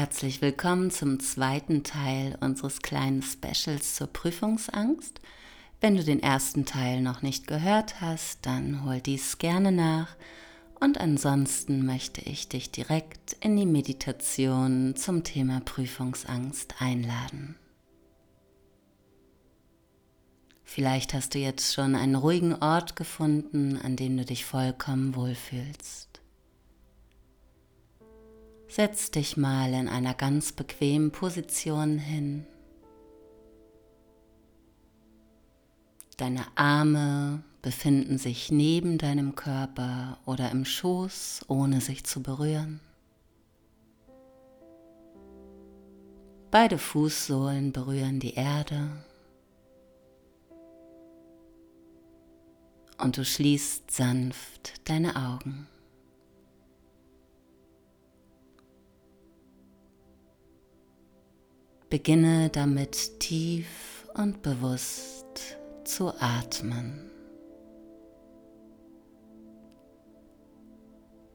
Herzlich willkommen zum zweiten Teil unseres kleinen Specials zur Prüfungsangst. Wenn du den ersten Teil noch nicht gehört hast, dann hol dies gerne nach. Und ansonsten möchte ich dich direkt in die Meditation zum Thema Prüfungsangst einladen. Vielleicht hast du jetzt schon einen ruhigen Ort gefunden, an dem du dich vollkommen wohlfühlst. Setz dich mal in einer ganz bequemen Position hin. Deine Arme befinden sich neben deinem Körper oder im Schoß, ohne sich zu berühren. Beide Fußsohlen berühren die Erde. Und du schließt sanft deine Augen. Beginne damit tief und bewusst zu atmen.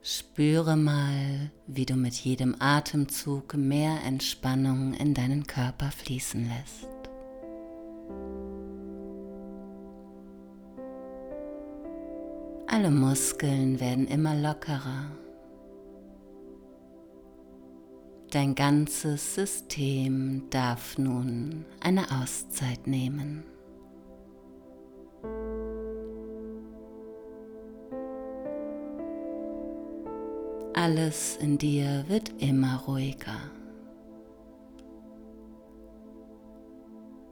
Spüre mal, wie du mit jedem Atemzug mehr Entspannung in deinen Körper fließen lässt. Alle Muskeln werden immer lockerer. Dein ganzes System darf nun eine Auszeit nehmen. Alles in dir wird immer ruhiger.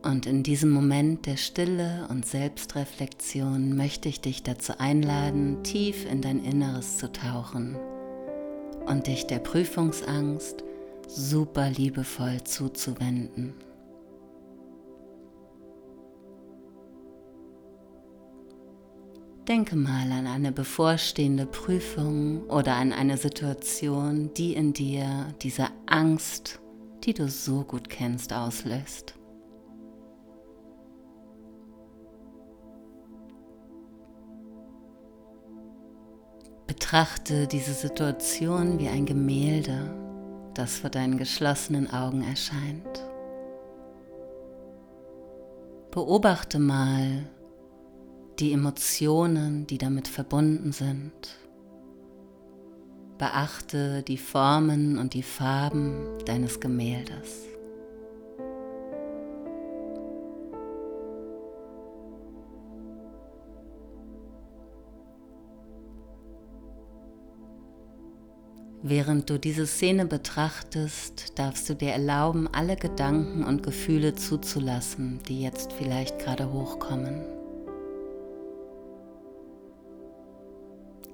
Und in diesem Moment der Stille und Selbstreflexion möchte ich dich dazu einladen, tief in dein Inneres zu tauchen und dich der Prüfungsangst super liebevoll zuzuwenden. Denke mal an eine bevorstehende Prüfung oder an eine Situation, die in dir diese Angst, die du so gut kennst, auslöst. Betrachte diese Situation wie ein Gemälde das vor deinen geschlossenen Augen erscheint. Beobachte mal die Emotionen, die damit verbunden sind. Beachte die Formen und die Farben deines Gemäldes. Während du diese Szene betrachtest, darfst du dir erlauben, alle Gedanken und Gefühle zuzulassen, die jetzt vielleicht gerade hochkommen.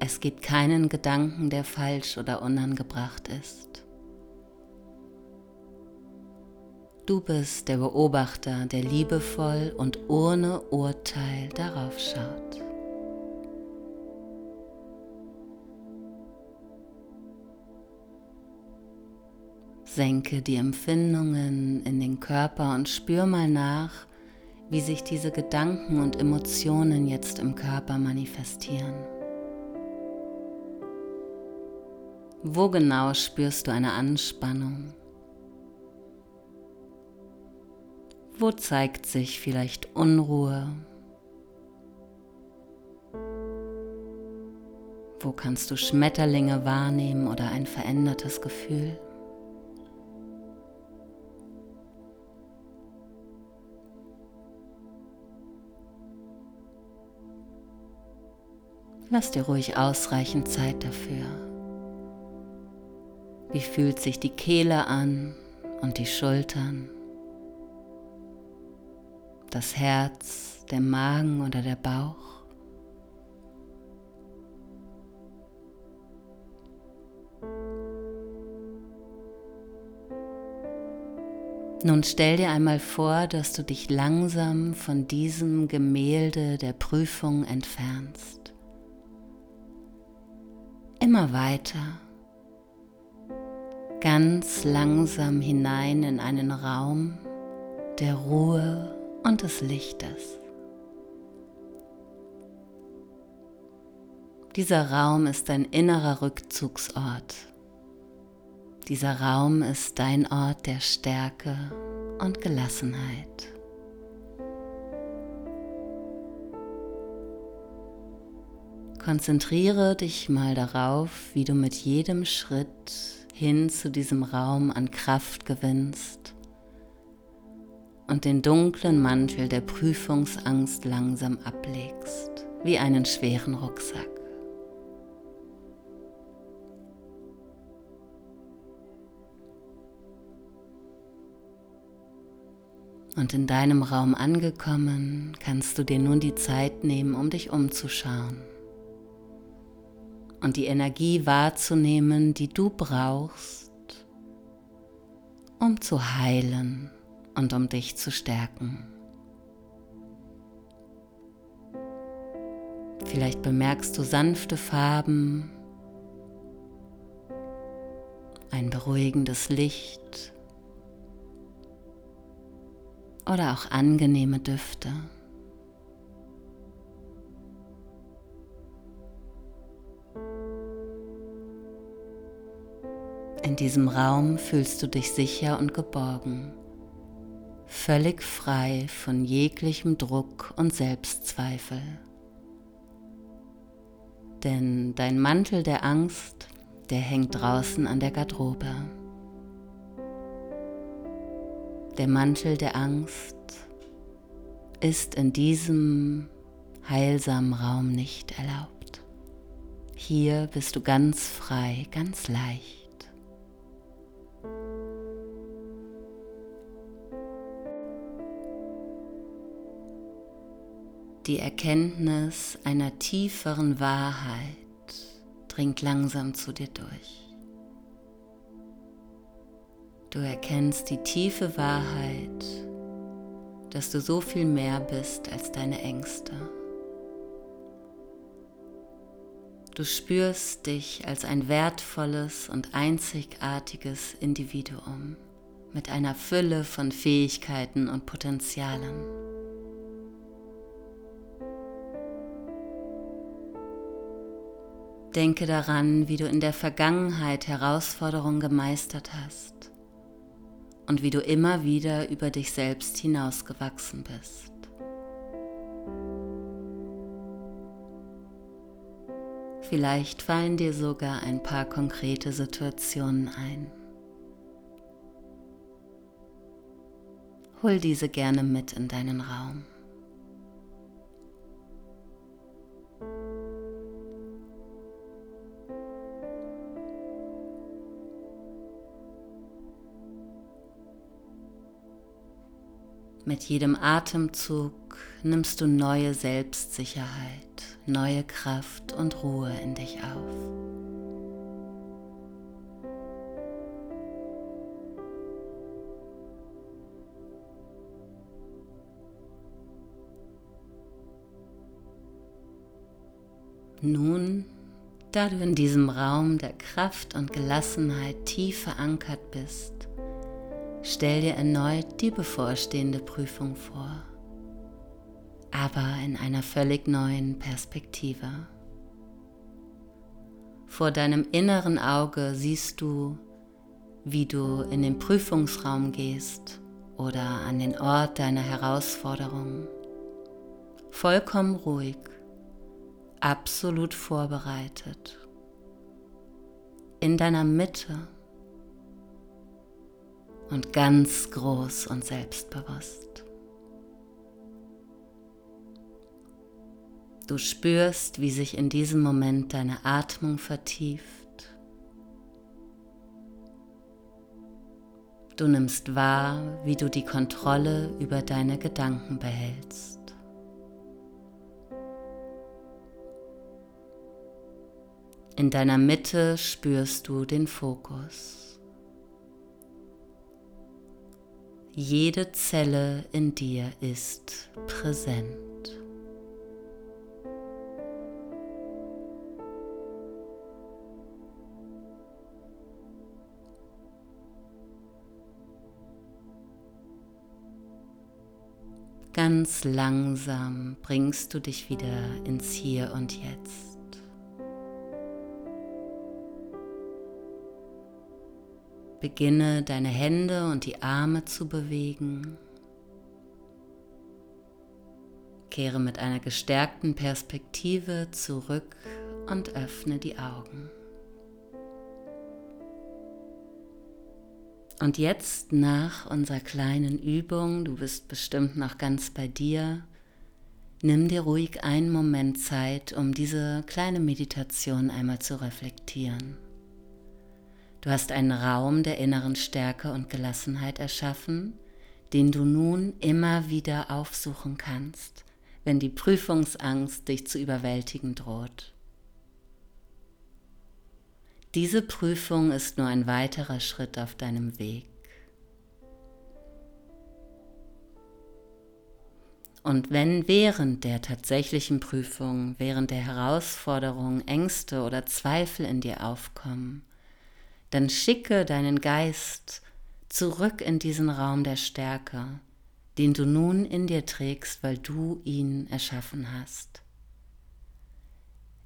Es gibt keinen Gedanken, der falsch oder unangebracht ist. Du bist der Beobachter, der liebevoll und ohne Urteil darauf schaut. Senke die Empfindungen in den Körper und spür mal nach, wie sich diese Gedanken und Emotionen jetzt im Körper manifestieren. Wo genau spürst du eine Anspannung? Wo zeigt sich vielleicht Unruhe? Wo kannst du Schmetterlinge wahrnehmen oder ein verändertes Gefühl? Lass dir ruhig ausreichend Zeit dafür. Wie fühlt sich die Kehle an und die Schultern? Das Herz, der Magen oder der Bauch? Nun stell dir einmal vor, dass du dich langsam von diesem Gemälde der Prüfung entfernst immer weiter, ganz langsam hinein in einen Raum der Ruhe und des Lichtes. Dieser Raum ist ein innerer Rückzugsort. Dieser Raum ist dein Ort der Stärke und Gelassenheit. Konzentriere dich mal darauf, wie du mit jedem Schritt hin zu diesem Raum an Kraft gewinnst und den dunklen Mantel der Prüfungsangst langsam ablegst, wie einen schweren Rucksack. Und in deinem Raum angekommen, kannst du dir nun die Zeit nehmen, um dich umzuschauen und die Energie wahrzunehmen, die du brauchst, um zu heilen und um dich zu stärken. Vielleicht bemerkst du sanfte Farben, ein beruhigendes Licht oder auch angenehme Düfte. In diesem Raum fühlst du dich sicher und geborgen, völlig frei von jeglichem Druck und Selbstzweifel. Denn dein Mantel der Angst, der hängt draußen an der Garderobe. Der Mantel der Angst ist in diesem heilsamen Raum nicht erlaubt. Hier bist du ganz frei, ganz leicht. Die Erkenntnis einer tieferen Wahrheit dringt langsam zu dir durch. Du erkennst die tiefe Wahrheit, dass du so viel mehr bist als deine Ängste. Du spürst dich als ein wertvolles und einzigartiges Individuum mit einer Fülle von Fähigkeiten und Potenzialen. Denke daran, wie du in der Vergangenheit Herausforderungen gemeistert hast und wie du immer wieder über dich selbst hinausgewachsen bist. Vielleicht fallen dir sogar ein paar konkrete Situationen ein. Hol diese gerne mit in deinen Raum. Mit jedem Atemzug nimmst du neue Selbstsicherheit, neue Kraft und Ruhe in dich auf. Nun, da du in diesem Raum der Kraft und Gelassenheit tief verankert bist, Stell dir erneut die bevorstehende Prüfung vor, aber in einer völlig neuen Perspektive. Vor deinem inneren Auge siehst du, wie du in den Prüfungsraum gehst oder an den Ort deiner Herausforderung. Vollkommen ruhig, absolut vorbereitet. In deiner Mitte und ganz groß und selbstbewusst. Du spürst, wie sich in diesem Moment deine Atmung vertieft. Du nimmst wahr, wie du die Kontrolle über deine Gedanken behältst. In deiner Mitte spürst du den Fokus. Jede Zelle in dir ist präsent. Ganz langsam bringst du dich wieder ins Hier und Jetzt. Beginne deine Hände und die Arme zu bewegen. Kehre mit einer gestärkten Perspektive zurück und öffne die Augen. Und jetzt nach unserer kleinen Übung, du bist bestimmt noch ganz bei dir, nimm dir ruhig einen Moment Zeit, um diese kleine Meditation einmal zu reflektieren. Du hast einen Raum der inneren Stärke und Gelassenheit erschaffen, den du nun immer wieder aufsuchen kannst, wenn die Prüfungsangst dich zu überwältigen droht. Diese Prüfung ist nur ein weiterer Schritt auf deinem Weg. Und wenn während der tatsächlichen Prüfung, während der Herausforderung Ängste oder Zweifel in dir aufkommen, dann schicke deinen Geist zurück in diesen Raum der Stärke, den du nun in dir trägst, weil du ihn erschaffen hast.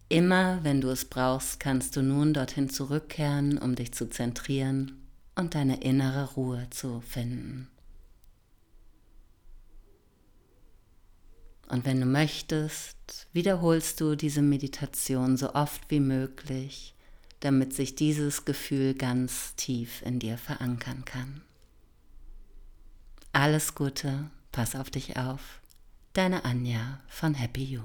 Immer wenn du es brauchst, kannst du nun dorthin zurückkehren, um dich zu zentrieren und deine innere Ruhe zu finden. Und wenn du möchtest, wiederholst du diese Meditation so oft wie möglich, damit sich dieses Gefühl ganz tief in dir verankern kann. Alles Gute, pass auf dich auf. Deine Anja von Happy You.